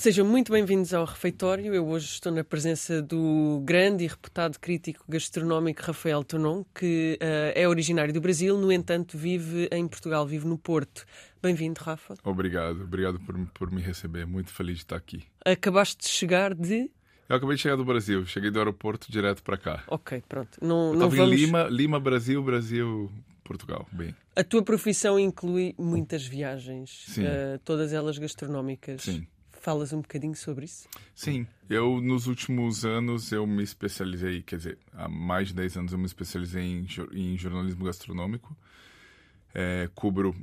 Sejam muito bem-vindos ao Refeitório. Eu hoje estou na presença do grande e reputado crítico gastronómico Rafael Tonon, que uh, é originário do Brasil, no entanto vive em Portugal, vive no Porto. Bem-vindo, Rafa. Obrigado, obrigado por, por me receber. Muito feliz de estar aqui. Acabaste de chegar de. Eu acabei de chegar do Brasil, cheguei do aeroporto direto para cá. Ok, pronto. Não, não vamos... em Lima, Lima, Brasil, Brasil, Portugal. Bem, A tua profissão inclui muitas viagens, uh, todas elas gastronómicas. sim. Falas um bocadinho sobre isso? Sim, eu nos últimos anos eu me especializei, quer dizer, há mais de 10 anos eu me especializei em, em jornalismo gastronômico. É, cubro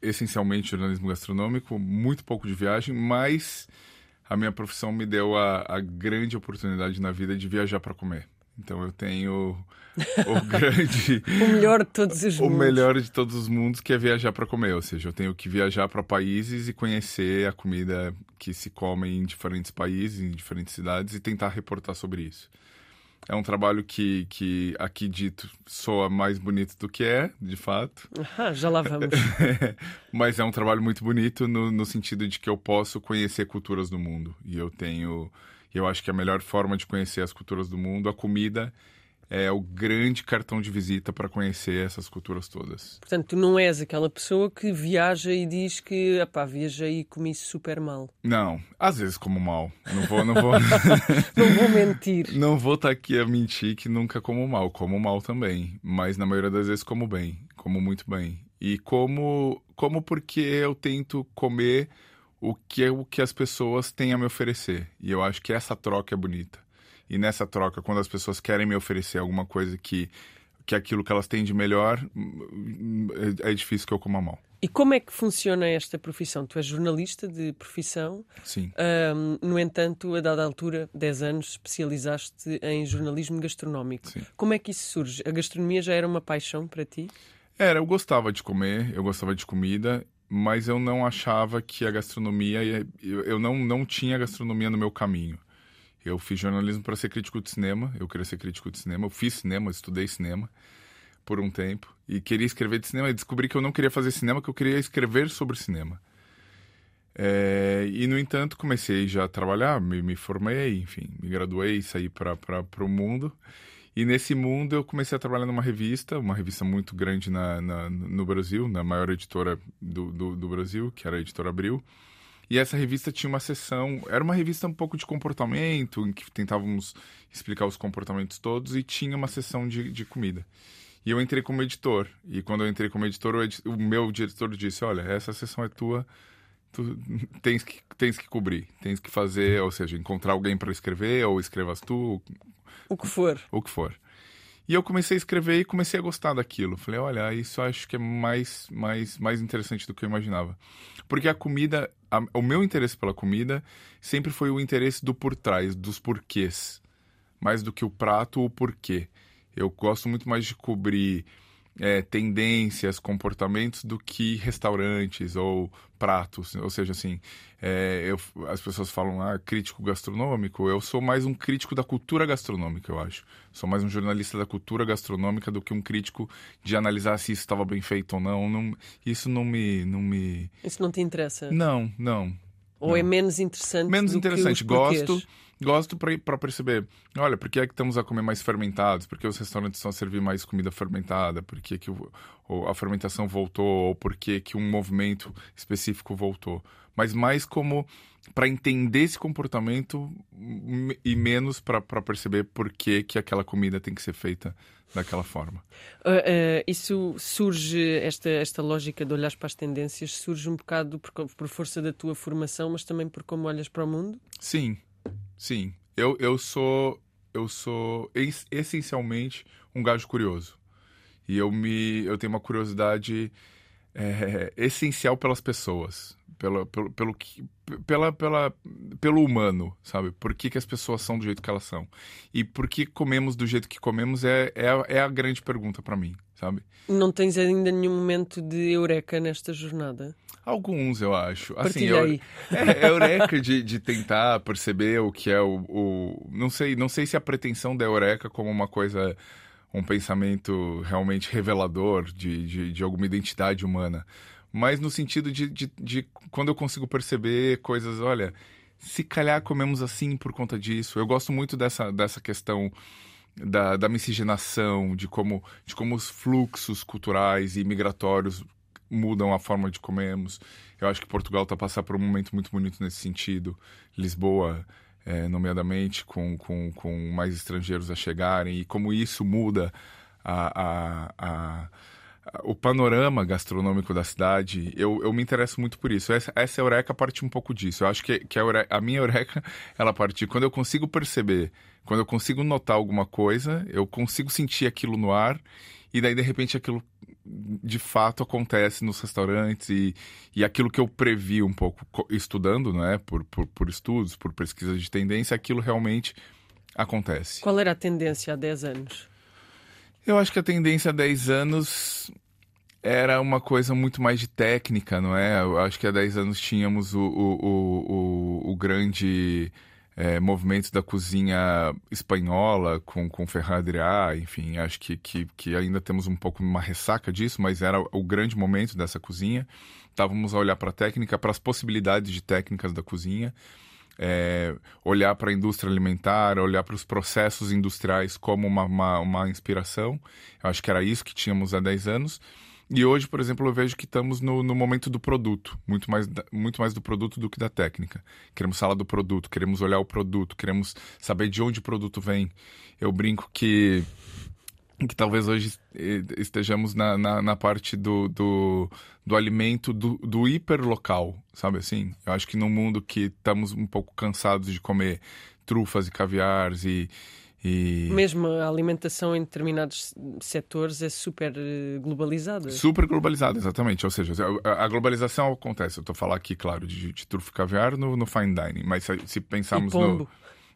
essencialmente jornalismo gastronômico, muito pouco de viagem, mas a minha profissão me deu a, a grande oportunidade na vida de viajar para comer. Então eu tenho o grande O melhor de todos os o mundos. melhor de todos os mundos que é viajar para comer, ou seja, eu tenho que viajar para países e conhecer a comida que se come em diferentes países, em diferentes cidades e tentar reportar sobre isso. É um trabalho que, que aqui dito soa mais bonito do que é, de fato, Ah, já lá vamos. mas é um trabalho muito bonito no, no sentido de que eu posso conhecer culturas do mundo e eu tenho, eu acho que a melhor forma de conhecer as culturas do mundo, a comida é o grande cartão de visita para conhecer essas culturas todas. Portanto, tu não és aquela pessoa que viaja e diz que, epá, viajei e comi super mal. Não, às vezes como mal. Não vou, não vou, Não vou mentir. não vou estar aqui a mentir que nunca como mal. Como mal também, mas na maioria das vezes como bem, como muito bem. E como, como porque eu tento comer o que é o que as pessoas têm a me oferecer. E eu acho que essa troca é bonita. E nessa troca, quando as pessoas querem me oferecer alguma coisa que que é aquilo que elas têm de melhor, é, é difícil que eu coma mal. E como é que funciona esta profissão? Tu és jornalista de profissão, Sim. ahm, no entanto, a dada altura, 10 anos, especializaste em jornalismo gastronómico. Sim. Como é que isso surge? A gastronomia já era uma paixão para ti? Era, eu gostava de comer, eu gostava de comida, mas eu não achava que a gastronomia. ia- Eu, eu não, não tinha gastronomia no meu caminho. Eu fiz jornalismo para ser crítico de cinema, eu queria ser crítico de cinema, eu fiz cinema, estudei cinema por um tempo e queria escrever de cinema e descobri que eu não queria fazer cinema, que eu queria escrever sobre cinema. É, e, no entanto, comecei já a trabalhar, me, me formei, enfim, me graduei, saí para o mundo. E nesse mundo eu comecei a trabalhar numa revista, uma revista muito grande na, na- no Brasil, na maior editora do, do, do Brasil, que era a Editora Abril. E essa revista tinha uma seção, era uma revista um pouco de comportamento, em que tentávamos explicar os comportamentos todos, e tinha uma seção de, de comida. E eu entrei como editor. E quando eu entrei como editor, o, edi- o meu diretor disse: Olha, essa sessão é tua, tu tens que, tens que cobrir, tens que fazer, ou seja, encontrar alguém para escrever, ou escrevas tu, O que for. o que for. E eu comecei a escrever e comecei a gostar daquilo. Falei, olha, isso eu acho que é mais, mais, mais interessante do que eu imaginava. Porque a comida, a- o meu interesse pela comida sempre foi o interesse do por trás, dos porquês. Mais do que o prato o porquê. Eu gosto muito mais de cobrir é, tendências, comportamentos do que restaurantes ou pratos. Ou seja, assim, é, eu- as pessoas falam, ah, crítico gastronômico. Eu sou mais um crítico da cultura gastronômica, eu acho. Sou mais um jornalista da cultura gastronômica do que um crítico de analisar se isso estava bem feito ou não. não isso não me, não me. Isso não te interessa? Não, não. Ou é menos interessante? Menos do que interessante. os porquês? Gosto, para perceber. Olha, por que é que estamos a comer mais fermentados? Por que os restaurantes estão a servir mais comida fermentada? Por que, que o- a fermentação voltou? Ou por que, que um movimento específico voltou? Mas mais como para entender esse comportamento e menos para perceber por que, que aquela comida tem que ser feita daquela forma. Ah, ah, isso surge, esta, esta lógica de olhar para as tendências, surge um bocado por, por força da tua formação, mas também por como olhas para o mundo? Sim, sim. Eu, eu sou eu sou es- essencialmente um gajo curioso e eu me eu tenho uma curiosidade é, essencial pelas pessoas, pelo, pelo que, pela, pela, pelo humano, sabe? Por que, que as pessoas são do jeito que elas são e por que comemos do jeito que comemos é é, é a grande pergunta para mim, sabe? Não tens ainda nenhum momento de eureka nesta jornada? Alguns, eu acho. Assim, eu, é, é eureka de, de tentar perceber o que é o, o. Não sei, não sei se a pretensão da eureka como uma coisa. Um pensamento realmente revelador de, de, de alguma identidade humana. Mas no sentido de, de, de quando eu consigo perceber coisas, olha. se calhar comemos assim por conta disso. Eu gosto muito dessa, dessa questão da, da miscigenação, de como, de como os fluxos culturais e migratórios mudam a forma de comermos. Eu acho que Portugal está passando por um momento muito bonito nesse sentido. Lisboa, é, nomeadamente, com, com, com mais estrangeiros a chegarem, e como isso muda a, a, a o panorama gastronômico da cidade, eu, eu me interesso muito por isso. Essa, essa eureka parte um pouco disso. Eu acho que, que a, eureka, a minha eureka, ela parte quando eu consigo perceber, quando eu consigo notar alguma coisa, eu consigo sentir aquilo no ar, e daí, de repente, aquilo de fato acontece nos restaurantes e, e aquilo que eu previ um pouco estudando, não é? Por, por, por estudos, por pesquisas de tendência, aquilo realmente acontece. Qual era a tendência há 10 anos? Eu acho que a tendência há 10 anos era uma coisa muito mais de técnica, não é? Eu acho que há 10 anos tínhamos o, o, o, o grande é, movimento da cozinha espanhola com, com Ferradriá, enfim, acho que, que, que ainda temos um pouco uma ressaca disso, mas era o grande momento dessa cozinha. Estávamos a olhar para a técnica, para as possibilidades de técnicas da cozinha é, olhar para a indústria alimentar, olhar para os processos industriais como uma, uma, uma, inspiração. Eu acho que era isso que tínhamos há 10 anos. E hoje, por exemplo, eu vejo que estamos no, no momento do produto, muito mais, muito mais do produto do que da técnica. Queremos falar do produto, queremos olhar o produto, queremos saber de onde o produto vem. Eu brinco que que talvez hoje estejamos na, na, na parte do, do, do, alimento do, do hiperlocal, sabe assim? Eu acho que num mundo que estamos um pouco cansados de comer trufas e caviares e, e... Mesmo a alimentação em determinados setores é super eh, globalizada. Super globalizada, exatamente. Ou seja, a, globalização acontece. Eu estou falando aqui, claro, de, de trufa caviar no, no fine dining, mas se, se pensarmos no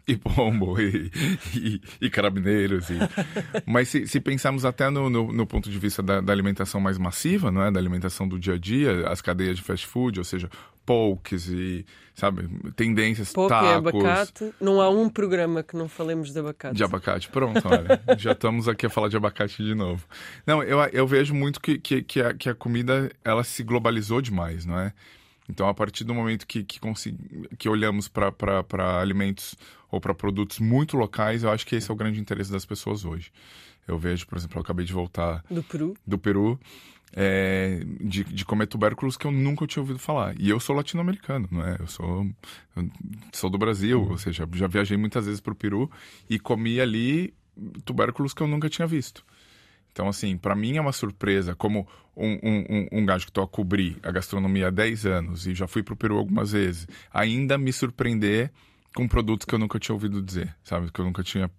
e pombo e, e, e carabineiros. E... Mas se, se, pensarmos até no, no, no ponto de vista da, da, alimentação mais massiva, não é? da alimentação do dia a dia, as cadeias de fast food, ou seja, pokes e, sabe, tendências, Poke, tacos. abacate. Não há um programa que não falemos de abacate. De abacate, pronto, olha. já estamos aqui a falar de abacate de novo. Não, eu, eu vejo muito que, que, que, a, que a comida, ela se globalizou demais, não é? Então, a partir do momento que, que, que olhamos para alimentos ou para produtos muito locais, eu acho que esse é o grande interesse das pessoas hoje. Eu vejo, por exemplo, eu acabei de voltar do Peru, do Peru é, de, de, comer tubérculos que eu nunca tinha ouvido falar. E eu sou latino-americano, não é? Eu sou, eu sou do Brasil, ou seja, já viajei muitas vezes para o Peru e comi ali tubérculos que eu nunca tinha visto. Então, assim, para mim é uma surpresa, como um, um, um, gajo que estou a cobrir a gastronomia há 10 anos e já fui para o Peru algumas vezes, ainda me surpreender com produtos que eu nunca tinha ouvido dizer, sabe? Que eu nunca tinha.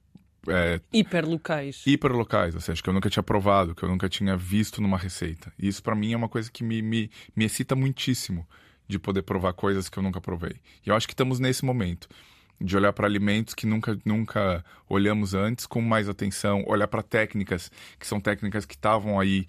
É, hiperlocais. Hiperlocais, ou seja, que eu nunca tinha provado, que eu nunca tinha visto numa receita. E isso para mim é uma coisa que me, me, me excita muitíssimo de poder provar coisas que eu nunca provei. E eu acho que estamos nesse momento de olhar para alimentos que nunca, nunca olhamos antes com mais atenção, olhar para técnicas que são técnicas que estavam aí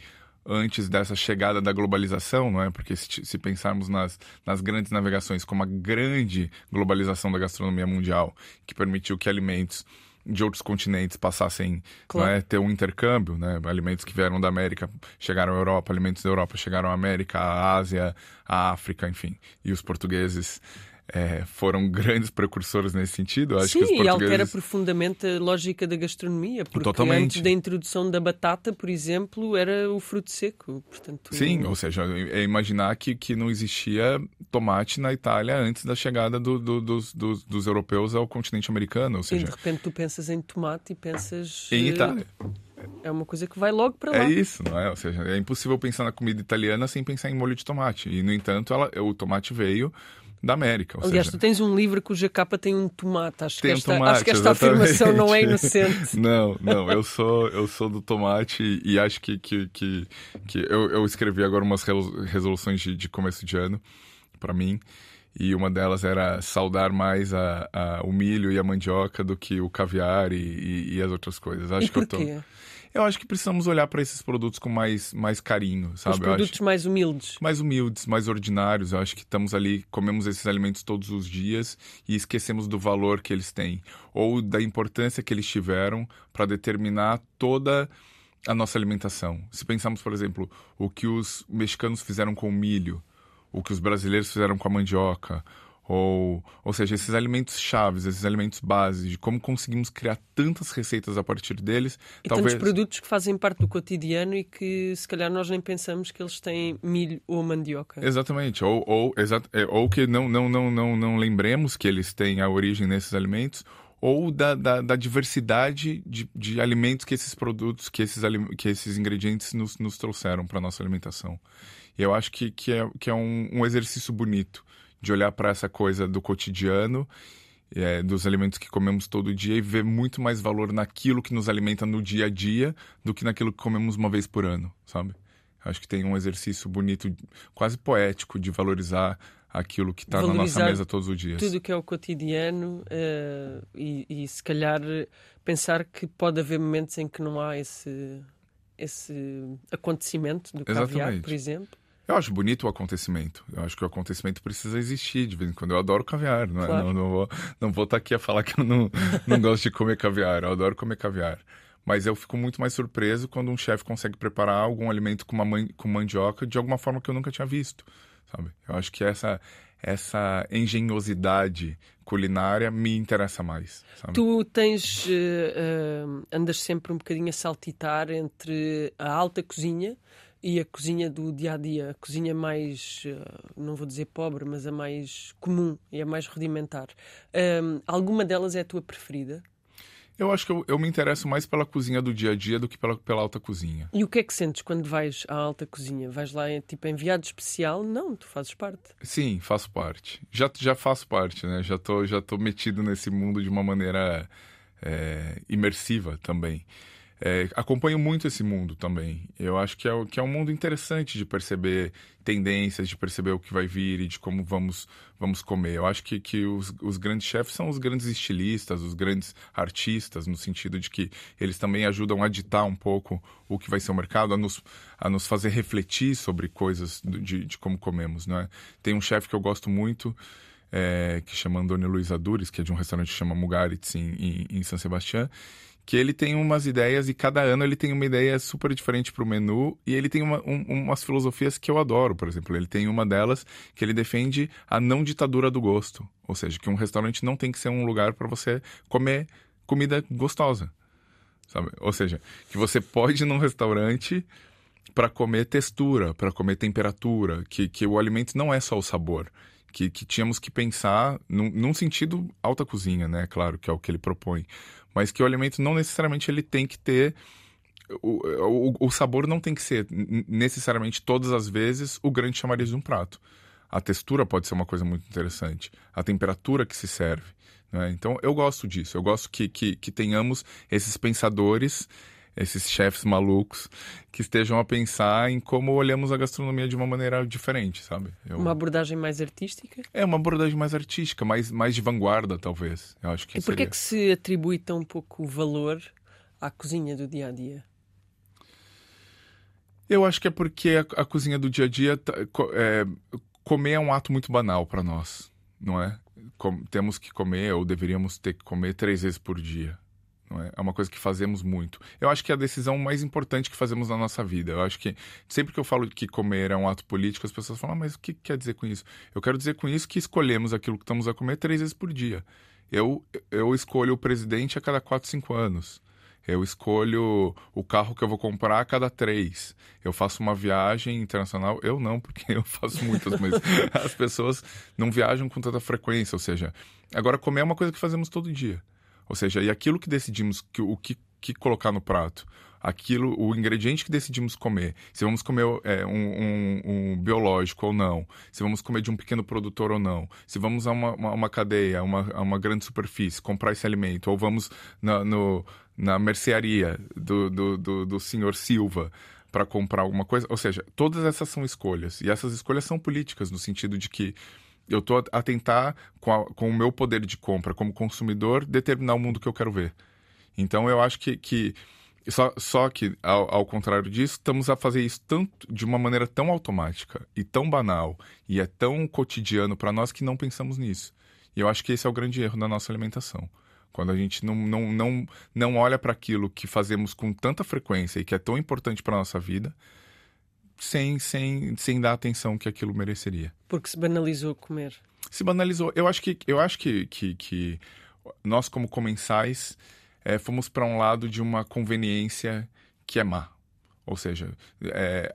antes dessa chegada da globalização, não é? Porque se, se, pensarmos nas, nas grandes navegações como a grande globalização da gastronomia mundial, que permitiu que alimentos de outros continentes passassem claro. é, ter um intercâmbio, né? Alimentos que vieram da América chegaram à Europa, alimentos da Europa chegaram à América, à Ásia, à África, enfim. E os portugueses é, foram grandes precursores nesse sentido. Acho Sim, que os portugueses... e altera profundamente a lógica da gastronomia, porque Totalmente. antes da introdução da batata, por exemplo, era o fruto seco. Portanto... Sim, ou seja, é imaginar que, que não existia tomate na Itália antes da chegada do, do, dos, dos, dos, europeus ao continente americano. Ou seja... E de repente tu pensas em tomate e pensas... Em Itália. É uma coisa que vai logo para lá. É isso, não é? Ou seja, é impossível pensar na comida italiana sem pensar em molho de tomate. E, no entanto, ela, o tomate veio da América. Aliás, seja... tu tens um livro cuja capa tem um tomate. Acho tem que esta, um tomate, acho que esta afirmação não é inocente. não, não, eu sou, eu sou do tomate e acho que, que, que, que eu, eu escrevi agora umas resoluções de, de começo de ano para mim. E uma delas era saudar mais a, a, o milho e a mandioca do que o caviar e, e, e as outras coisas. Acho e por que eu tô... quê? Eu acho que precisamos olhar para esses produtos com mais, mais carinho, sabe? Os produtos mais humildes. Mais humildes, mais ordinários. Eu acho que estamos ali, comemos esses alimentos todos os dias e esquecemos do valor que eles têm ou da importância que eles tiveram para determinar toda a nossa alimentação. Se pensarmos, por exemplo, o que os mexicanos fizeram com o milho, o que os brasileiros fizeram com a mandioca, ou, ou seja, esses alimentos chaves, esses alimentos base, de como conseguimos criar tantas receitas a partir deles. E talvez... tantos produtos que fazem parte do cotidiano e que se calhar nós nem pensamos que eles têm milho ou mandioca. Exatamente, ou, ou, exat... É, ou que não, não, não, não, não lembremos que eles têm a origem nesses alimentos, ou da, da, da diversidade de, de, alimentos que esses produtos, que esses, que esses ingredientes nos, nos trouxeram para a nossa alimentação. E eu acho que, que é, que é um, um exercício bonito de olhar para essa coisa do cotidiano, é, dos alimentos que comemos todo dia e ver muito mais valor naquilo que nos alimenta no dia a dia do que naquilo que comemos uma vez por ano, sabe? Acho que tem um exercício bonito, quase poético, de valorizar aquilo que está na nossa mesa todos os dias. Tudo que é o cotidiano uh, e, e, se calhar pensar que pode haver momentos em que não há esse, esse acontecimento do caviar, Exatamente. por exemplo. Eu acho bonito o acontecimento. Eu acho que o acontecimento precisa existir de vez em quando. Eu adoro caviar, não, é? claro. não, não, vou, não vou estar aqui a falar que eu não, não gosto de comer caviar. Eu adoro comer caviar. Mas eu fico muito mais surpreso quando um chefe consegue preparar algum alimento com, uma man, com mandioca de alguma forma que eu nunca tinha visto, sabe? Eu acho que essa essa engenhosidade culinária me interessa mais. Sabe? Tu tens uh, uh, andas sempre um bocadinho a saltitar entre a alta cozinha e a cozinha do dia a dia, a cozinha mais, eh, não vou dizer pobre, mas a mais comum e a mais rudimentar. Um, alguma delas é a tua preferida? Eu acho que eu, eu, me interesso mais pela cozinha do dia a dia do que pela, pela alta cozinha. E o que é que sentes quando vais à alta cozinha? Vais lá, tipo, enviado especial? Não, tu fazes parte. Sim, faço parte. Já, já faço parte, né? Já tô, já tô metido nesse mundo de uma maneira é, imersiva também. É, acompanho muito esse mundo também. Eu acho que é, que é um mundo interessante de perceber tendências, de perceber o que vai vir e de como vamos, vamos comer. Eu acho que, que os, os grandes chefes são os grandes estilistas, os grandes artistas, no sentido de que eles também ajudam a ditar um pouco o que vai ser o mercado, a nos, a nos fazer refletir sobre coisas de, de como comemos. Né? Tem um chefe que eu gosto muito. É, que chama Andoni Luiz Adures, que é de um restaurante que chama Mugaritz em, em, em São Sebastião, que ele tem umas ideias e cada ano ele tem uma ideia super diferente para o menu e ele tem uma, um, umas filosofias que eu adoro, por exemplo. Ele tem uma delas que ele defende a não ditadura do gosto, ou seja, que um restaurante não tem que ser um lugar para você comer comida gostosa, sabe? Ou seja, que você pode ir num restaurante para comer textura, para comer temperatura, que, que o alimento não é só o sabor. Que, que tínhamos que pensar num, num sentido alta cozinha, né? Claro, que é o que ele propõe mas que o alimento não necessariamente ele tem que ter o, o, o, sabor não tem que ser necessariamente todas as vezes o grande chamariz de um prato. A textura pode ser uma coisa muito interessante, a temperatura que se serve. Né? Então eu gosto disso, eu gosto que, que, que tenhamos esses pensadores esses chefes malucos que estejam a pensar em como olhamos a gastronomia de uma maneira diferente, sabe? Eu... Uma abordagem mais artística? É, uma abordagem mais artística, mais, mais de vanguarda, talvez. Eu acho que e por que é que se atribui tão pouco valor à cozinha do dia a dia? Eu acho que é porque a, a cozinha do dia a dia tá, é, comer é um ato muito banal para nós, não é? Com, temos que comer ou deveríamos ter que comer três vezes por dia. É? é? uma coisa que fazemos muito. Eu acho que é a decisão mais importante que fazemos na nossa vida. Eu acho que sempre que eu falo que comer é um ato político, as pessoas falam, ah, mas o que quer dizer com isso? Eu quero dizer com isso que escolhemos aquilo que estamos a comer três vezes por dia. Eu, eu escolho o presidente a cada quatro, cinco anos. Eu escolho o carro que eu vou comprar a cada três. Eu faço uma viagem internacional. Eu não, porque eu faço muitas, mas as pessoas não viajam com tanta frequência. Ou seja, agora comer é uma coisa que fazemos todo dia. Ou seja, e aquilo que decidimos que, o que, que colocar no prato, aquilo, o ingrediente que decidimos comer, se vamos comer é, um, um, um, biológico ou não, se vamos comer de um pequeno produtor ou não, se vamos a uma, uma, uma cadeia, uma, a uma grande superfície comprar esse alimento, ou vamos na, no, na mercearia do, do, do, do senhor Silva para comprar alguma coisa. Ou seja, todas essas são escolhas. E essas escolhas são políticas, no sentido de que eu estou a tentar, com, a, com, o meu poder de compra como consumidor, determinar o mundo que eu quero ver. Então eu acho que. que só, só que, ao, ao, contrário disso, estamos a fazer isso tanto, de uma maneira tão automática e tão banal e é tão cotidiano para nós que não pensamos nisso. E eu acho que esse é o grande erro da nossa alimentação. Quando a gente não, não, não, não olha para aquilo que fazemos com tanta frequência e que é tão importante para nossa vida, sem, sem, sem dar a atenção que aquilo mereceria. Porque se banalizou comer. Se banalizou. Eu acho que, eu acho que, que, que nós, como comensais, é, fomos para um lado de uma conveniência que é má. Ou seja, é,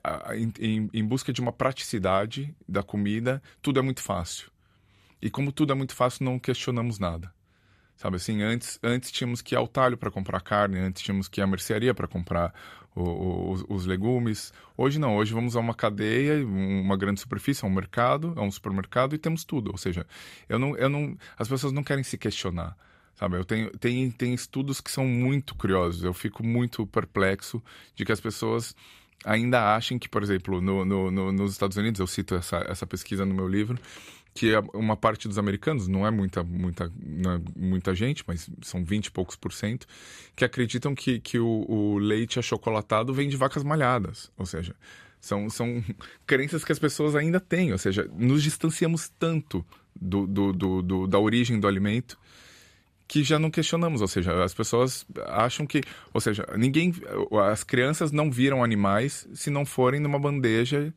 em, em busca de uma praticidade da comida, tudo é muito fácil. E como tudo é muito fácil, não questionamos nada. Sabe assim, antes, antes tínhamos que ir ao talho para comprar carne, antes tínhamos que ir à mercearia para comprar o, o, os, os, legumes. Hoje não, hoje vamos a uma cadeia, uma grande superfície, a um mercado, a um supermercado e temos tudo. Ou seja, eu não, eu não, as pessoas não querem se questionar. Sabe, eu tenho tem, tem estudos que são muito curiosos. Eu fico muito perplexo de que as pessoas ainda achem que, por exemplo, no, no, no, nos Estados Unidos, eu cito essa, essa pesquisa no meu livro, que é uma parte dos americanos, não é muita, muita, é muita gente, mas são 20 e poucos por cento, que acreditam que, que o, o leite achocolatado vem de vacas malhadas. Ou seja, são, são crenças que as pessoas ainda têm. Ou seja, nos distanciamos tanto do, do, do, do da origem do alimento que já não questionamos, ou seja, as pessoas acham que, ou seja, ninguém, as crianças não viram animais se não forem numa bandeja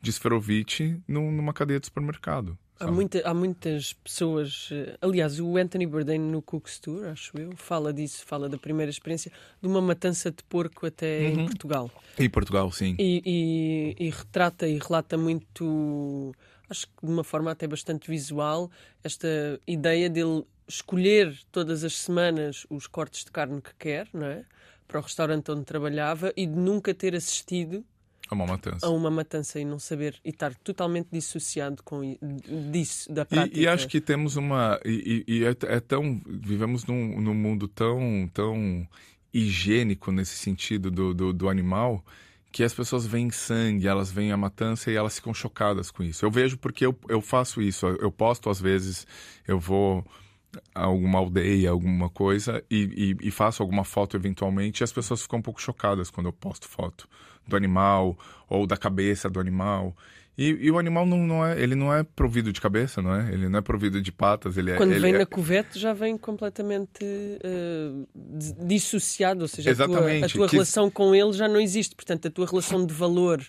de esferovite numa cadeia de supermercado. Há, muita, há muitas pessoas. Eh, aliás, o Anthony Bourdain no Cook's Tour, acho eu, fala disso, fala da primeira experiência de uma matança de porco até uhum. em Portugal. Em Portugal, sim. E, e, e, retrata e relata muito, acho que de uma forma até bastante visual, esta ideia dele escolher todas as semanas os cortes de carne que quer, não é? Para o restaurante onde trabalhava e de nunca ter assistido a uma matança. A uma matança e não saber, e estar totalmente dissociado com disso, da prática. E, e acho que temos uma. E, e é, é, tão. Vivemos num, num mundo tão, tão higiênico nesse sentido do, do, do animal que as pessoas veem sangue, elas veem a matança e elas ficam chocadas com isso. Eu vejo porque eu, eu faço isso. Eu posto às vezes, eu vou a alguma aldeia, alguma coisa e, e, e faço alguma foto eventualmente e as pessoas ficam um pouco chocadas quando eu posto foto do animal ou da cabeça do animal. E, e, o animal não, não, é, ele não é provido de cabeça, não é? Ele não é provido de patas. Ele é, Quando ele vem é... na cuvete já vem completamente uh, dissociado, ou seja, Exatamente. a tua, a tua que... relação com ele já não existe. Portanto, a tua relação de valor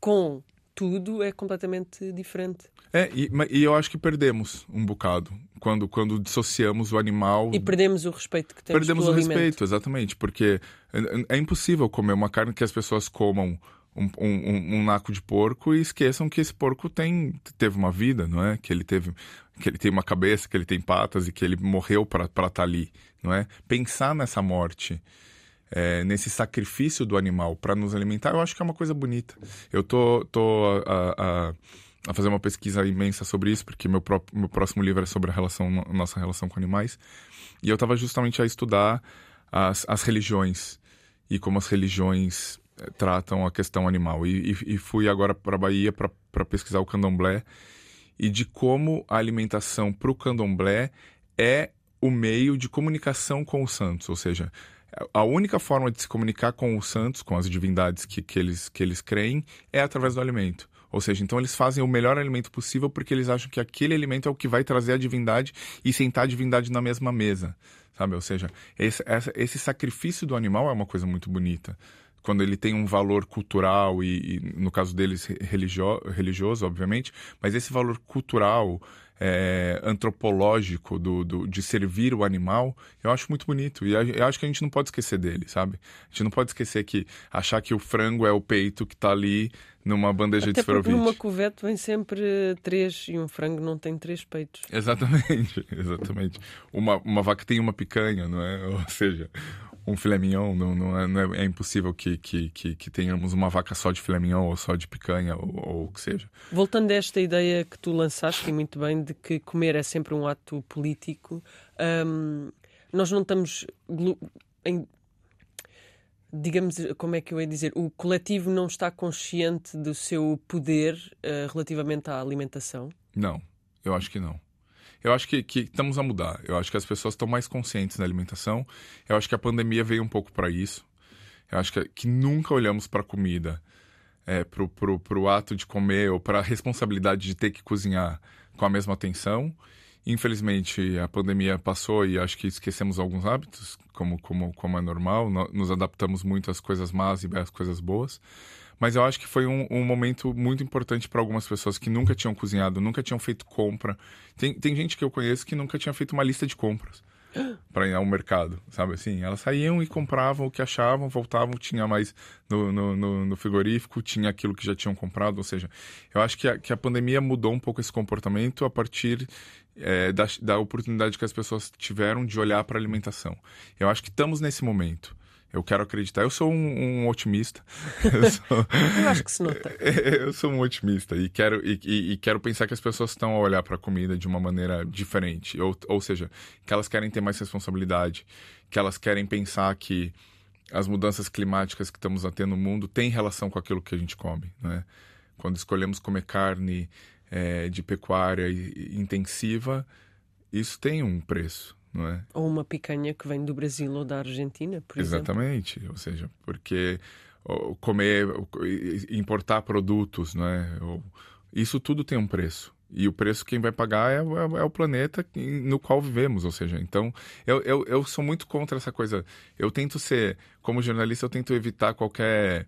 com tudo é completamente diferente. É, e, e eu acho que perdemos um bocado quando, quando dissociamos o animal. E perdemos o respeito que temos Perdemos o alimento. respeito, exatamente, porque é, é, impossível comer uma carne que as pessoas comam um, um, um, naco de porco e esqueçam que esse porco tem, teve uma vida, não é? Que ele teve, que ele tem uma cabeça, que ele tem patas e que ele morreu para estar tá ali, não é? Pensar nessa morte, é, nesse sacrifício do animal para nos alimentar, eu acho que é uma coisa bonita. Eu tô, tô a, a a fazer uma pesquisa imensa sobre isso, porque meu, próprio, meu próximo livro é sobre a relação, nossa relação com animais. E eu estava justamente a estudar as, as religiões e como as religiões eh, tratam a questão animal. E, e, e fui agora para a Bahia para pesquisar o candomblé e de como a alimentação para o candomblé é o meio de comunicação com os santos, ou seja, a única forma de se comunicar com os santos, com as divindades que, que, eles, que eles creem, é através do alimento. Ou seja, então eles fazem o melhor alimento possível porque eles acham que aquele alimento é o que vai trazer a divindade e sentar a divindade na mesma mesa, sabe? Ou seja, esse, esse sacrifício do animal é uma coisa muito bonita. Quando ele tem um valor cultural e, e no caso deles, religio, religioso, obviamente, mas esse valor cultural, é, antropológico do, do, de servir o animal, eu acho muito bonito. E eu acho que a gente não pode esquecer dele, sabe? A gente não pode esquecer que achar que o frango é o peito que está ali numa bandeja Até de esferovite. numa cuvete vem sempre três e um frango não tem três peitos. Exatamente, exatamente. Uma, uma vaca tem uma picanha, não é? Ou seja, um filé mignon, não, não, é, não é, é, impossível que, que, que, que, tenhamos uma vaca só de filé mignon ou só de picanha ou, o que seja. Voltando a esta ideia que tu lançaste, e muito bem, de que comer é sempre um ato político, hum, nós não estamos em, digamos, como é que eu ia dizer, o coletivo não está consciente do seu poder uh, relativamente à alimentação? Não, eu acho que não. Eu acho que, que estamos a mudar. Eu acho que as pessoas estão mais conscientes da alimentação. Eu acho que a pandemia veio um pouco para isso. Eu acho que, que nunca olhamos para a comida, é, o ato de comer ou para a responsabilidade de ter que cozinhar com a mesma atenção. Infelizmente, a pandemia passou e acho que esquecemos alguns hábitos, como, como, como é normal. Nos adaptamos muito às coisas más e às coisas boas. Mas eu acho que foi um, um momento muito importante para algumas pessoas que nunca tinham cozinhado, nunca tinham feito compra. Tem, tem gente que eu conheço que nunca tinha feito uma lista de compras para ir ao mercado, sabe assim? Elas saíam e compravam o que achavam, voltavam, tinha mais no, no, no, no frigorífico, tinha aquilo que já tinham comprado. Ou seja, eu acho que a, que a pandemia mudou um pouco esse comportamento a partir é, da, da oportunidade que as pessoas tiveram de olhar para a alimentação. Eu acho que estamos nesse momento. Eu quero acreditar. Eu sou um, um otimista. Eu, sou... eu, acho que se nota. Eu sou um otimista e quero, e, e, e quero pensar que as pessoas estão a olhar para a comida de uma maneira diferente. Ou, ou seja, que elas querem ter mais responsabilidade, que elas querem pensar que as mudanças climáticas que estamos a ter no mundo têm relação com aquilo que a gente come. Né? Quando escolhemos comer carne é, de pecuária intensiva, isso tem um preço não é? Ou uma picanha que vem do Brasil ou da Argentina, por Exatamente. exemplo. Ou seja, porque comer, importar produtos, não é? Isso tudo tem um preço. E o preço quem vai pagar é, é, é, o planeta no qual vivemos, ou seja, então eu, eu, eu sou muito contra essa coisa. Eu tento ser, como jornalista, eu tento evitar qualquer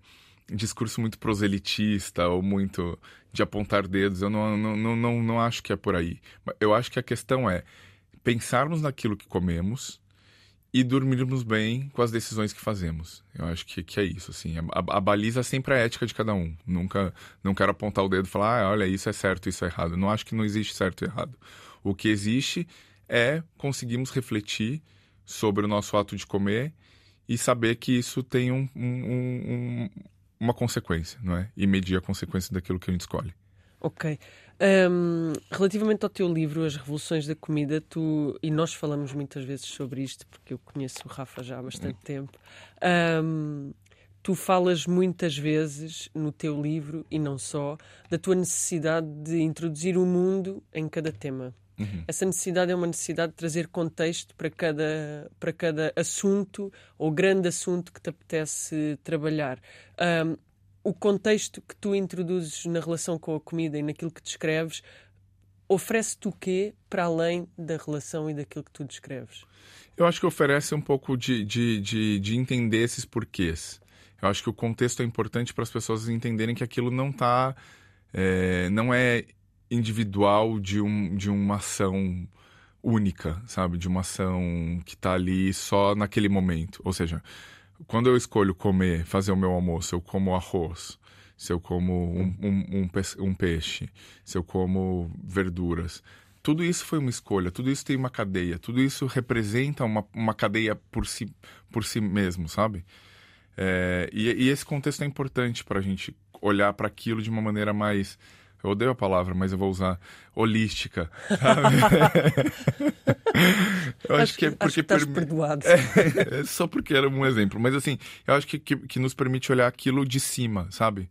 discurso muito proselitista ou muito de apontar dedos. Eu não, não, não, não, não acho que é por aí. Eu acho que a questão é pensarmos naquilo que comemos e dormirmos bem com as decisões que fazemos. Eu acho que, que é isso, assim. A, a, baliza sempre é a ética de cada um. Nunca, não quero apontar o dedo e falar, ah, olha, isso é certo, isso é errado. Não acho que não existe certo e errado. O que existe é conseguirmos refletir sobre o nosso ato de comer e saber que isso tem um, um, um, uma consequência, não é? E medir a consequência daquilo que a gente escolhe. Ok. Um, relativamente ao teu livro, As Revoluções da Comida, tu, e nós falamos muitas vezes sobre isto, porque eu conheço o Rafa já há bastante uhum. tempo. Um, tu falas muitas vezes no teu livro, e não só, da tua necessidade de introduzir o mundo em cada tema. Uhum. Essa necessidade é uma necessidade de trazer contexto para cada, para cada assunto ou grande assunto que te apetece trabalhar. Um, o contexto que tu introduzes na relação com a comida e naquilo que descreves oferece-te o quê para além da relação e daquilo que tu descreves? Eu acho que oferece um pouco de, de, de, de entender esses porquês. Eu acho que o contexto é importante para as pessoas entenderem que aquilo não tá, é, não é individual de, um, de uma ação única, sabe? De uma ação que está ali só naquele momento. Ou seja, quando eu escolho comer, fazer o meu almoço, eu como arroz, se eu como um, um, um, um peixe, se eu como verduras, tudo isso foi uma escolha, tudo isso tem uma cadeia, tudo isso representa uma, uma cadeia por si, por si mesmo, sabe? É, e, e, esse contexto é importante para a gente olhar para aquilo de uma maneira mais eu odeio a palavra, mas eu vou usar holística. eu acho, acho, que é porque. Acho que perdoado. É, é, só porque era um exemplo. Mas assim, eu acho que, que, que nos permite olhar aquilo de cima, sabe?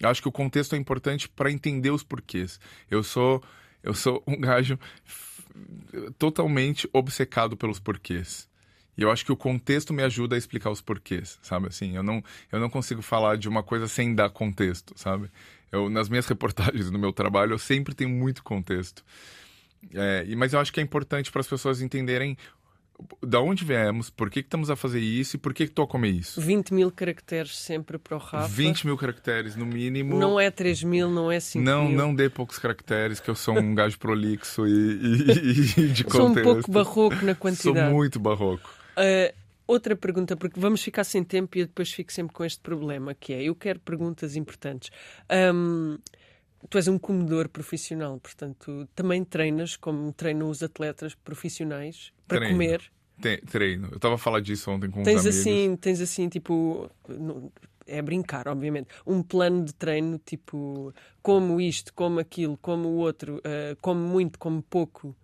Eu acho que o contexto é importante para entender os porquês. Eu sou, eu sou um gajo totalmente obcecado pelos porquês. E eu acho que o contexto me ajuda a explicar os porquês, sabe? Assim, eu não, eu não consigo falar de uma coisa sem dar contexto, sabe? Eu, nas minhas reportagens, no meu trabalho, eu sempre tenho muito contexto. É, mas eu acho que é importante para as pessoas entenderem da onde viemos, por que, que estamos a fazer isso e por que, que estou a comer isso. 20 mil caracteres sempre para o Rafa. 20 mil caracteres, no mínimo. Não é 3 mil, não é 5 não, mil. Não dê poucos caracteres, que eu sou um gajo prolixo e, e, e de contexto. Sou um pouco barroco na quantidade. Sou muito barroco. Uh, outra pergunta, porque vamos ficar sem tempo e eu depois fico sempre com este problema, que é, eu quero perguntas importantes. Um, tu és um comedor profissional, portanto, também treinas como treinam os atletas profissionais para treino. comer. treino. Eu estava a falar disso ontem com tens. Assim, tens assim, tipo... é brincar, obviamente. Um plano de treino, tipo, como isto, como aquilo, como o outro, uh, como muito, como pouco.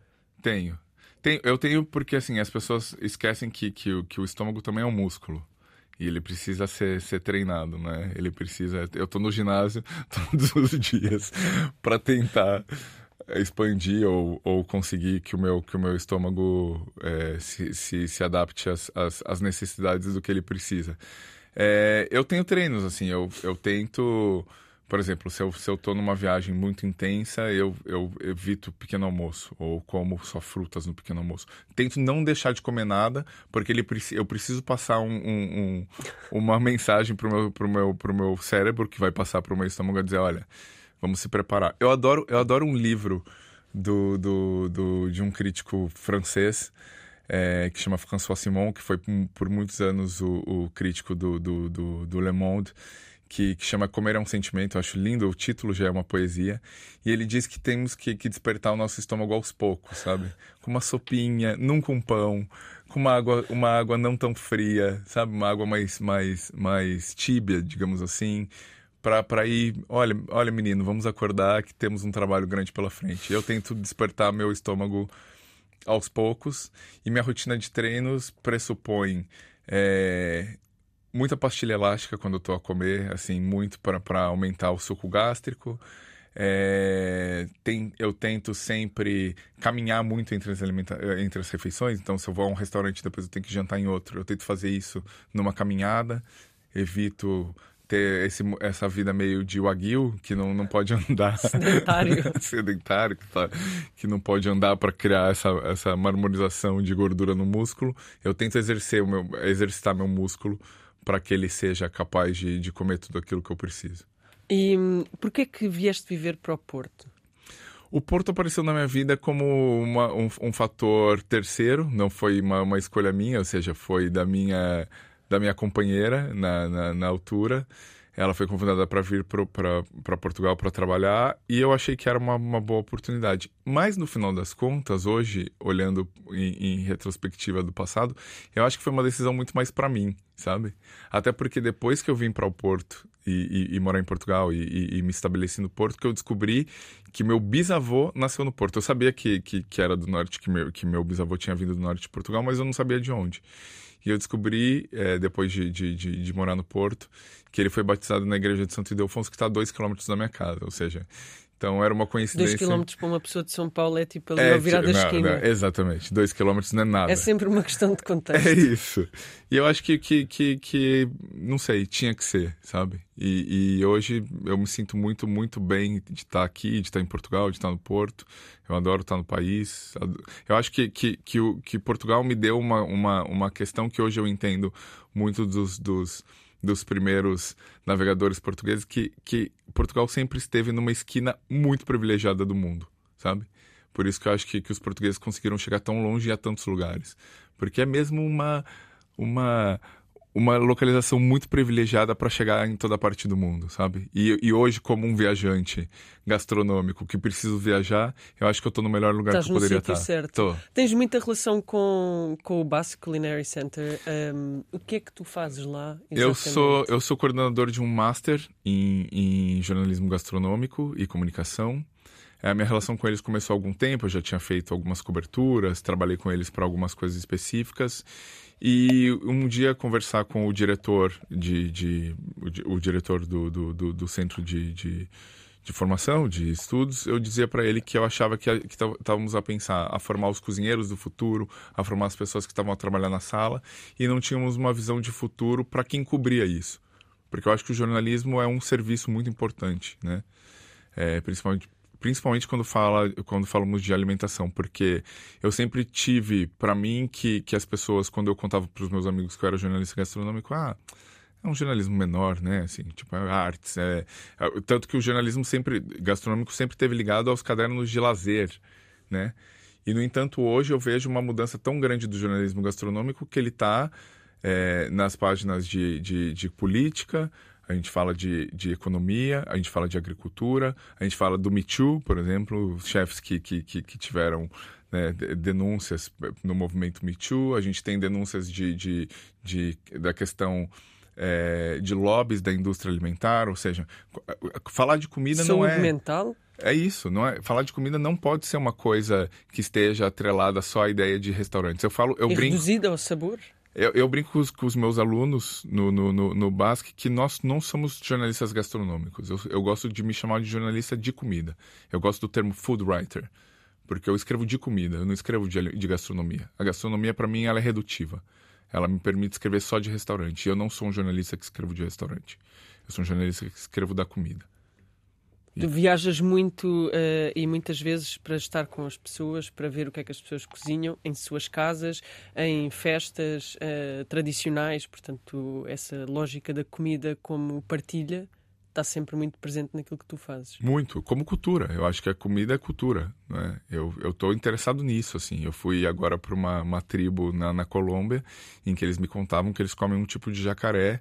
Tenho. Tenho, eu tenho porque, assim, as pessoas esquecem que, que, que o estômago também é um músculo. E ele precisa ser, ser treinado, né? Ele precisa. Eu tô no ginásio todos os dias para tentar expandir ou, ou conseguir que o meu, que o meu estômago é, se, se, se adapte às, às, às, necessidades do que ele precisa. É, eu tenho treinos, assim, eu, eu tento por exemplo, se eu, se eu tô numa viagem muito intensa, eu, eu evito pequeno almoço, ou como só frutas no pequeno almoço. Tento não deixar de comer nada, porque ele, eu preciso passar um, um, um, uma mensagem pro meu, pro, meu, pro meu cérebro, que vai passar pro meu estômago, a dizer, olha, vamos se preparar. Eu adoro, eu adoro um livro do, do, do de um crítico francês, é, que chama François Simon, que foi por muitos anos o, o crítico do, do, do, do Le Monde, que, que, chama Comer é um Sentimento. Eu acho lindo, o título já é uma poesia. E ele diz que temos que, que despertar o nosso estômago aos poucos, sabe? Com uma sopinha, nunca um pão, com uma água, uma água não tão fria, sabe? Uma água mais, mais, mais tíbia, digamos assim. Para ir, olha, olha, menino, vamos acordar que temos um trabalho grande pela frente. Eu tento despertar meu estômago aos poucos e minha rotina de treinos pressupõe é, muita pastilha elástica quando eu tô a comer, assim, muito para aumentar o suco gástrico. É, tem, eu tento sempre caminhar muito entre as, alimenta entre as refeições, então se eu vou a um restaurante depois eu tenho que jantar em outro, eu tento fazer isso numa caminhada, evito ter esse, essa vida meio de wagyu, que não, não pode andar. Sedentário. Sedentário, que, tá, que não pode andar para criar essa, essa marmorização de gordura no músculo. Eu tento exercer o meu, exercitar meu músculo para que ele seja capaz de, de comer tudo aquilo que eu preciso. E por que é que vieste viver para o Porto? O Porto apareceu na minha vida como uma, um, um, fator terceiro, não foi uma, uma escolha minha, ou seja, foi da minha da minha companheira na, na, na altura. Ela foi convidada para vir para Portugal para trabalhar e eu achei que era uma, uma, boa oportunidade. Mas no final das contas, hoje, olhando em, em retrospectiva do passado, eu acho que foi uma decisão muito mais para mim, sabe? Até porque depois que eu vim para o Porto e, e, e, morar em Portugal e, e, me estabeleci no Porto, que eu descobri que meu bisavô nasceu no Porto. Eu sabia que, que, que era do norte, que meu, que meu bisavô tinha vindo do norte de Portugal, mas eu não sabia de onde. E eu descobri, é, depois de, de, de, de, morar no Porto, que ele foi batizado na igreja de Santo Ildefonso, que está a dois quilômetros da minha casa. Ou seja, então era uma coincidência. Dois quilómetros para uma pessoa de São Paulo é tipo ali é, virada da esquina. Não, exatamente, dois quilómetros não é nada. É sempre uma questão de contexto. É isso. E eu acho que, que, que, que não sei, tinha que ser, sabe? E, e, hoje eu me sinto muito, muito bem de estar aqui, de estar em Portugal, de estar no Porto. Eu adoro estar no país. Eu acho que, que, que, o, que Portugal me deu uma, uma, uma questão que hoje eu entendo muito dos, dos dos primeiros navegadores portugueses que, que Portugal sempre esteve numa esquina muito privilegiada do mundo, sabe? Por isso que eu acho que, que os portugueses conseguiram chegar tão longe e a tantos lugares. Porque é mesmo uma, uma, uma localização muito privilegiada para chegar em toda parte do mundo, sabe? E, e, hoje, como um viajante gastronômico que preciso viajar, eu acho que eu estou no melhor lugar Estás que eu poderia estar. Certo. Tô. Tens muita relação com, com o Basque Culinary Center. Um, o que é que tu fazes lá? Exatamente? Eu sou eu sou coordenador de um master em, em jornalismo gastronômico e comunicação. A minha relação com eles começou há algum tempo, eu já tinha feito algumas coberturas, trabalhei com eles para algumas coisas específicas. E um dia conversar com o diretor de, de o, o, diretor do, do, do, do centro de, de, de, formação, de estudos, eu dizia para ele que eu achava que estávamos a pensar a formar os cozinheiros do futuro, a formar as pessoas que estavam a trabalhar na sala e não tínhamos uma visão de futuro para quem cobria isso. Porque eu acho que o jornalismo é um serviço muito importante, né? É, principalmente principalmente quando, fala, quando falamos de alimentação, porque eu sempre tive para mim que, que as pessoas, quando eu contava para os meus amigos que eu era jornalista gastronômico, ah, é um jornalismo menor, né? Assim, tipo, é artes. É... é tanto que o jornalismo sempre gastronômico sempre teve ligado aos cadernos de lazer, né? E, no entanto, hoje eu vejo uma mudança tão grande do jornalismo gastronômico que ele está é, nas páginas de, de, de política, a gente fala de, de economia, a gente fala de agricultura, a gente fala do Me Too, por exemplo, chefes que, que, que, que tiveram né, denúncias no movimento Me Too, a gente tem denúncias de, de, de da questão é, de lobbies da indústria alimentar, ou seja, falar de comida Saúde não é mental. É isso, não é? Falar de comida não pode ser uma coisa que esteja atrelada só à ideia de restaurantes. Eu falo, eu e brinco. reduzida ao sabor. Eu, eu brinco com os, com os, meus alunos no, no, no, no Basque que nós não somos jornalistas gastronômicos. Eu, eu gosto de me chamar de jornalista de comida. Eu gosto do termo food writer, porque eu escrevo de comida, eu não escrevo de, de gastronomia. A gastronomia, para mim, ela é redutiva. Ela me permite escrever só de restaurante. Eu não sou um jornalista que escrevo de restaurante. Eu sou um jornalista que escrevo da comida. Tu viajas muito uh, e muitas vezes para estar com as pessoas, para ver o que é que as pessoas cozinham em suas casas, em festas uh, tradicionais. Portanto, essa lógica da comida como partilha está sempre muito presente naquilo que tu fazes. Muito, como cultura. Eu acho que a comida é cultura. Né? Eu estou interessado nisso. assim. Eu fui agora para uma, uma tribo na, na Colômbia em que eles me contavam que eles comem um tipo de jacaré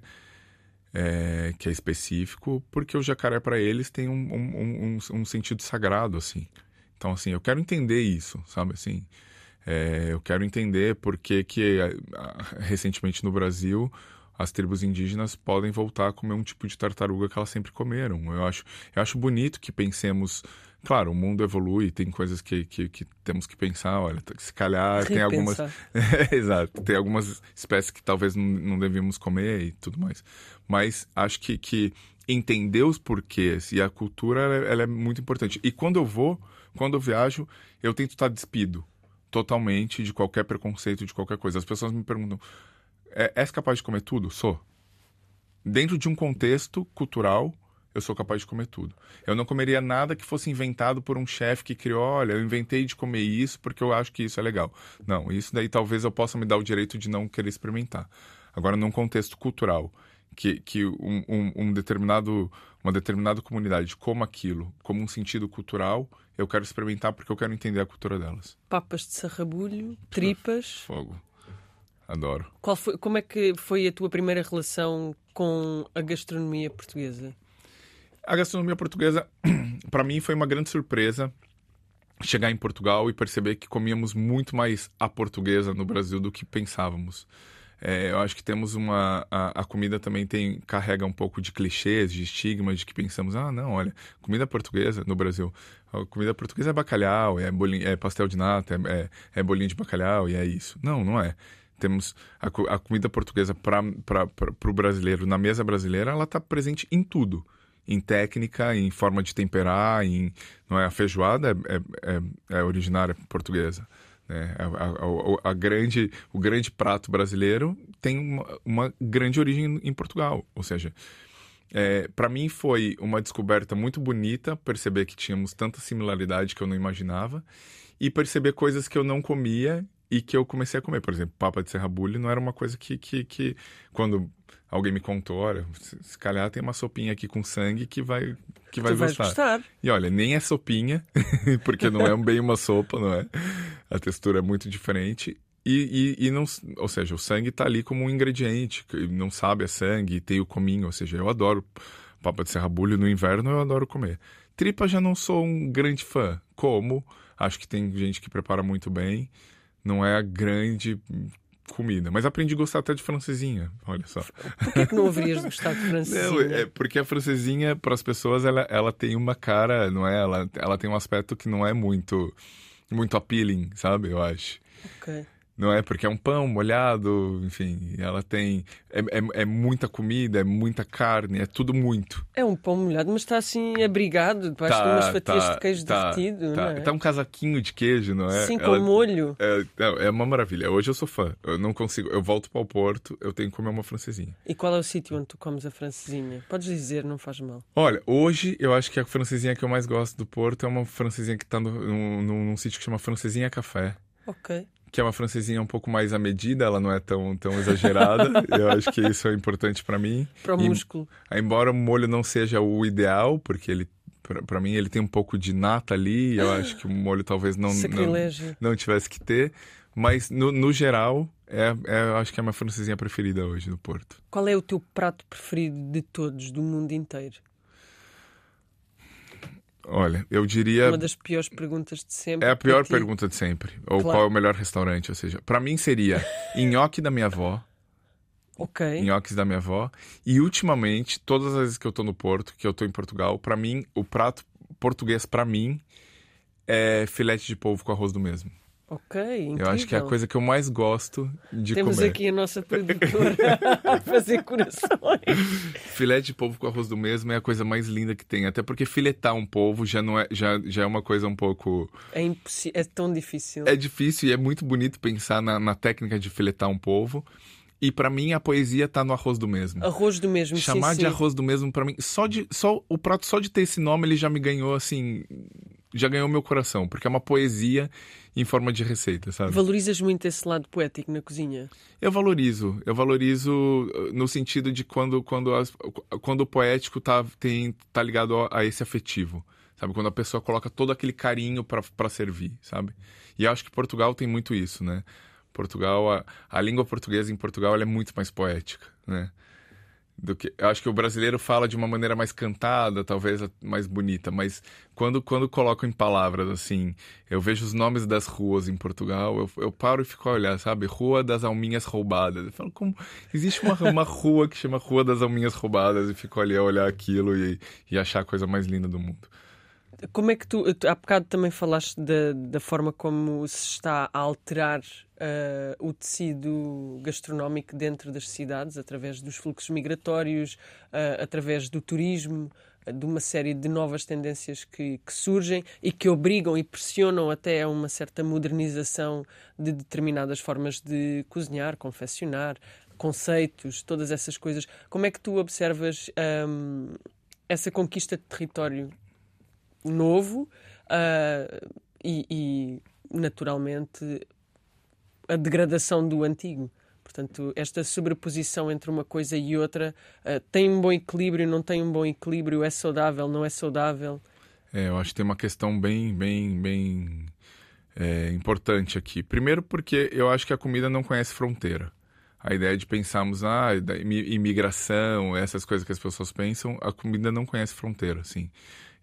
é, que é específico, porque o jacaré para eles tem um, um, um, um, sentido sagrado, assim. Então, assim, eu quero entender isso, sabe, assim. É, eu quero entender por que, que recentemente no Brasil as tribos indígenas podem voltar a comer um tipo de tartaruga que elas sempre comeram. Eu acho, eu acho bonito que pensemos. Claro, o mundo evolui, tem coisas que, que, que temos que pensar. Olha, se calhar Repensar. tem algumas. Exato, tem algumas espécies que talvez não, não devíamos comer e tudo mais. Mas acho que, que entender os porquês e a cultura ela, ela é muito importante. E quando eu vou, quando eu viajo, eu tento estar despido totalmente de qualquer preconceito, de qualquer coisa. As pessoas me perguntam: é, és capaz de comer tudo? Sou. Dentro de um contexto cultural, eu sou capaz de comer tudo. Eu não comeria nada que fosse inventado por um chefe que criou, olha, eu inventei de comer isso porque eu acho que isso é legal. Não, isso daí talvez eu possa me dar o direito de não querer experimentar. Agora, num contexto cultural, que, que um, um, um determinado, uma determinada comunidade coma aquilo como um sentido cultural, eu quero experimentar porque eu quero entender a cultura delas. Papas de sarrabulho, tripas. Fogo. Adoro. Qual foi, como é que foi a tua primeira relação com a gastronomia portuguesa? A gastronomia portuguesa, para mim, foi uma grande surpresa chegar em Portugal e perceber que comíamos muito mais a portuguesa no Brasil do que pensávamos. É, eu acho que temos uma. A, a, comida também tem carrega um pouco de clichês, de estigmas, de que pensamos, ah, não, olha, comida portuguesa no Brasil. A comida portuguesa é bacalhau, é, bolinho, é pastel de nata, é, é, é bolinho de bacalhau e é isso. Não, não é temos a, a comida portuguesa para o brasileiro, na mesa brasileira, ela está presente em tudo. Em técnica, em forma de temperar, em, não é? a feijoada é, é, é, é originária portuguesa. Né? A, a, a, grande, o grande prato brasileiro tem uma, uma grande origem em Portugal. Ou seja, é, para mim foi uma descoberta muito bonita perceber que tínhamos tanta similaridade que eu não imaginava e perceber coisas que eu não comia e que eu comecei a comer. Por exemplo, papa de serrabulho não era uma coisa que, que, que quando alguém me contou, olha, se calhar tem uma sopinha aqui com sangue que vai que vai gostar. gostar. E olha, nem é sopinha, porque não é bem uma sopa, não é? A textura é muito diferente. E, e, e não, ou seja, o sangue está ali como um ingrediente, não sabe é sangue, tem o cominho, ou seja, eu adoro papa de serrabulho no inverno, eu adoro comer. Tripa já não sou um grande fã, como acho que tem gente que prepara muito bem não é a grande comida. Mas aprendi a gostar até de francesinha, olha só. Por que, que não haverias gostado de francesinha? Não, é porque a francesinha, para as pessoas, ela, ela tem uma cara, não é? Ela, ela tem um aspecto que não é muito, muito appealing, sabe? Eu acho. Ok não é? Porque é um pão molhado, enfim, ela tem. É, é, é, muita comida, é muita carne, é tudo muito. É um pão molhado, mas está assim abrigado debaixo tá, de umas fatias tá, de queijo tá, derretido. Tá. É? tá um casaquinho de queijo, não é? Sim, com ela, molho. É, é uma maravilha. Hoje eu sou fã. Eu não consigo. Eu volto para o Porto, eu tenho que comer uma francesinha. E qual é o sítio onde tu comes a francesinha? Podes dizer, não faz mal. Olha, hoje eu acho que a francesinha que eu mais gosto do Porto é uma francesinha que está no, num, num sítio que chama Francesinha Café. Ok que é uma francesinha um pouco mais à medida, ela não é tão, tão exagerada. eu acho que isso é importante para mim. Para o músculo. Embora o molho não seja o ideal, porque ele para mim ele tem um pouco de nata ali, eu acho que o molho talvez não não, não, tivesse que ter, mas no, no geral é, é, eu acho que é a minha francesinha preferida hoje no Porto. Qual é o teu prato preferido de todos do mundo inteiro? Olha, eu diria. Uma das piores perguntas de sempre. É a pior pergunta de sempre. Ou claro. qual é o melhor restaurante? Ou seja, para mim seria nhoque da minha avó. Ok. Nhoques da minha avó. E ultimamente, todas as vezes que eu tô no Porto, que eu tô em Portugal, para mim, o prato português para mim é filete de polvo com arroz do mesmo. Ok, incrível. Eu acho que é a coisa que eu mais gosto de Temos comer. Temos aqui a nossa produtora a fazer corações. Filé de polvo com arroz do mesmo é a coisa mais linda que tem. Até porque filetar um polvo já, não é, já, já é uma coisa um pouco... É, impossível, é tão difícil. É difícil e é muito bonito pensar na, na técnica de filetar um polvo. E para mim a poesia tá no arroz do mesmo. Arroz do mesmo, Chamar sim, de sim. arroz do mesmo para mim, só de só o prato só de ter esse nome ele já me ganhou assim, já ganhou meu coração, porque é uma poesia em forma de receita, sabe? Valorizas muito esse lado poético na cozinha? Eu valorizo, eu valorizo uh, no sentido de quando quando as- quando o poético tá tem tá ligado a, esse afetivo. Sabe, quando a pessoa coloca todo aquele carinho para servir, sabe? E acho que Portugal tem muito isso, né? Portugal, a, a língua portuguesa em Portugal é muito mais poética, né? Do que, acho que o brasileiro fala de uma maneira mais cantada, talvez mais bonita, mas quando, quando coloco em palavras assim, eu vejo os nomes das ruas em Portugal, eu, eu paro e fico a olhar, sabe? Rua das Alminhas Roubadas. Eu falo, como existe uma, uma rua que chama Rua das Alminhas Roubadas e fico ali a olhar aquilo e, e achar a coisa mais linda do mundo. Como é que tu, há bocado também falaste da, da forma como se está a alterar eh, o tecido gastronómico dentro das cidades, através dos fluxos migratórios, eh, através do turismo, eh, de uma série de novas tendências que, que surgem e que obrigam e pressionam até a uma certa modernização de determinadas formas de cozinhar, confeccionar, conceitos, todas essas coisas. Como é que tu observas hum, essa conquista de território novo ah, e, e, naturalmente, a degradação do antigo. Portanto, esta sobreposição entre uma coisa e outra ah, tem um bom equilíbrio, não tem um bom equilíbrio, é saudável, não é saudável. É, eu acho que tem uma questão bem, bem, bem é, importante aqui. Primeiro porque eu acho que a comida não conhece fronteira. A ideia de pensarmos, ah, da imi- imigração, essas coisas que as pessoas pensam, a comida não conhece fronteira, assim.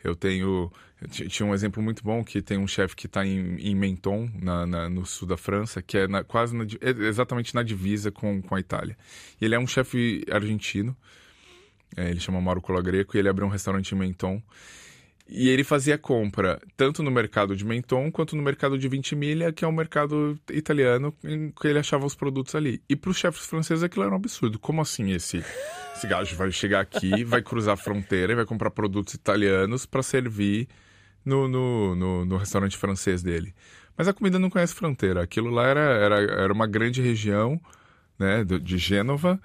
Eu tenho... tinha um exemplo muito bom que tem um chefe que está em, em Menton, na, na- no sul da França, que é na- quase na exatamente na divisa com, com a Itália. E ele é um chefe argentino, é, ele chama Mauro Colagreco, e ele abriu um restaurante em Menton. E ele fazia compra tanto no mercado de Menton quanto no mercado de Ventimiglia, que é um mercado italiano em que ele achava os produtos ali. E para os chefes franceses aquilo era um absurdo. Como assim esse, esse gajo vai chegar aqui, vai cruzar a fronteira e vai comprar produtos italianos para servir no, no, no, no restaurante francês dele? Mas a comida não conhece fronteira. Aquilo lá era, era, era uma grande região né, de Gênova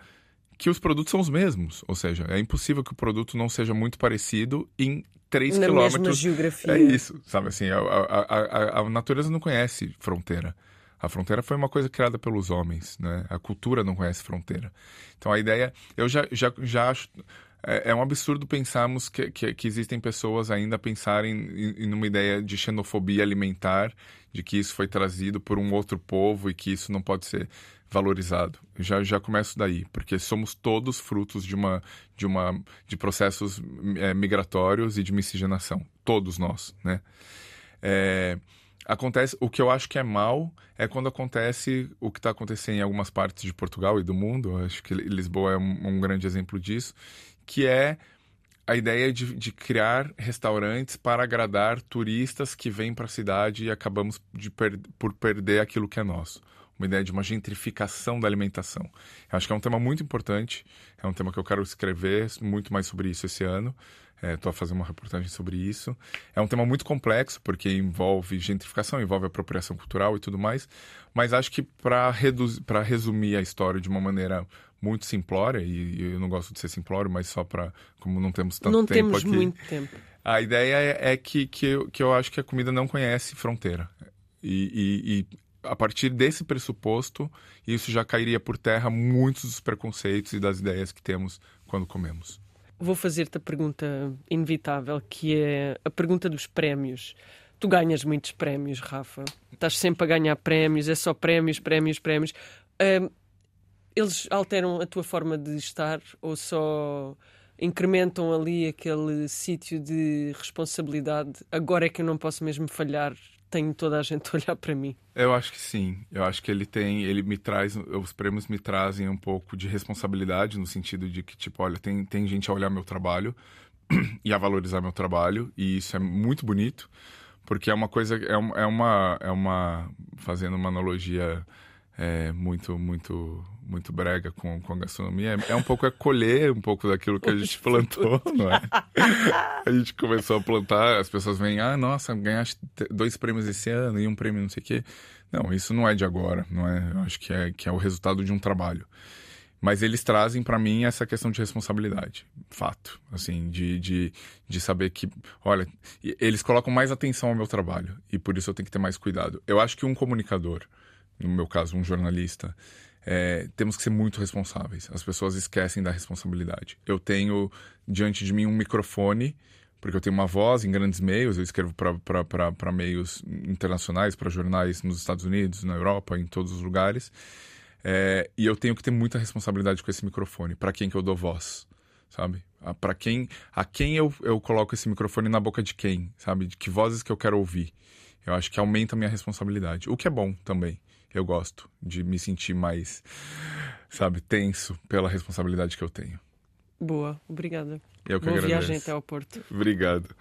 que os produtos são os mesmos. Ou seja, é impossível que o produto não seja muito parecido em 3 Na mesma quilômetros. geografia. É isso, sabe assim, a, a, a, a- natureza não conhece fronteira. A fronteira foi uma coisa criada pelos homens, né? A cultura não conhece fronteira. Então a ideia, eu já, já, já acho, é, é um absurdo pensarmos que, que, que existem pessoas ainda pensarem em, em uma ideia de xenofobia alimentar, de que isso foi trazido por um outro povo e que isso não pode ser valorizado. Já já começo daí, porque somos todos frutos de uma de uma de processos eh, migratórios e de miscigenação, todos nós, né? É, acontece o que eu acho que é mal é quando acontece o que está acontecendo em algumas partes de Portugal e do mundo. Acho que Lisboa é um, um grande exemplo disso, que é a ideia de, de criar restaurantes para agradar turistas que vêm para a cidade e acabamos per- por perder aquilo que é nosso. Uma ideia de uma gentrificação da alimentação. Eu acho que é um tema muito importante, é um tema que eu quero escrever muito mais sobre isso esse ano. Estou a fazer uma reportagem sobre isso. É um tema muito complexo, porque envolve gentrificação, envolve apropriação cultural e tudo mais. Mas acho que para resumir a história de uma maneira muito simplória, e, e eu não gosto de ser simplório, mas só para. Como não temos tanto não tempo temos aqui. muito tempo. A ideia é, é que, que, eu, que eu acho que a comida não conhece fronteira. E, e- e a partir desse pressuposto, isso já cairia por terra muitos dos preconceitos e das ideias que temos quando comemos. Vou fazer-te a pergunta inevitável, que é a pergunta dos prémios. Tu ganhas muitos prémios, Rafa. Estás sempre a ganhar prémios, é só prémios, prémios, prémios. Eles alteram a tua forma de estar ou só incrementam ali aquele sítio de responsabilidade? Agora é que eu não posso mesmo falhar, tenho toda a gente a olhar para mim. Eu acho que sim. Eu acho que ele tem, ele me traz, os prêmios me trazem um pouco de responsabilidade no sentido de que tipo, olha, tem tem gente a olhar meu trabalho e a valorizar meu trabalho e isso é muito bonito porque é uma coisa é, um- é uma é uma fazendo uma analogia é, muito muito muito brega com, com a gastronomia, é, é um pouco é colher um pouco daquilo que a gente plantou, não é? A gente começou a plantar, as pessoas vêm, ah, nossa, ganhaste dois prêmios esse ano e um prêmio não sei o quê. Não, isso não é de agora, não é? Eu acho que é, que é o resultado de um trabalho. Mas eles trazem para mim essa questão de responsabilidade, fato, assim, de, de, de saber que, olha, eles colocam mais atenção ao meu trabalho e por isso eu tenho que ter mais cuidado. Eu acho que um comunicador, no meu caso, um jornalista, é, temos que ser muito responsáveis. As pessoas esquecem da responsabilidade. Eu tenho diante de mim um microfone, porque eu tenho uma voz em grandes meios, eu escrevo para meios internacionais, para jornais nos Estados Unidos, na Europa, em todos os lugares. É, e eu tenho que ter muita responsabilidade com esse microfone. Para quem que eu dou voz, sabe? Para quem, a quem eu, eu coloco esse microfone na boca de quem, sabe? De que vozes que eu quero ouvir. Eu acho que aumenta a minha responsabilidade. O que é bom também. Eu gosto de me sentir mais, sabe, tenso pela responsabilidade que eu tenho. Boa, obrigada. Eu que Boa agradeço. viagem até ao Porto. Obrigado.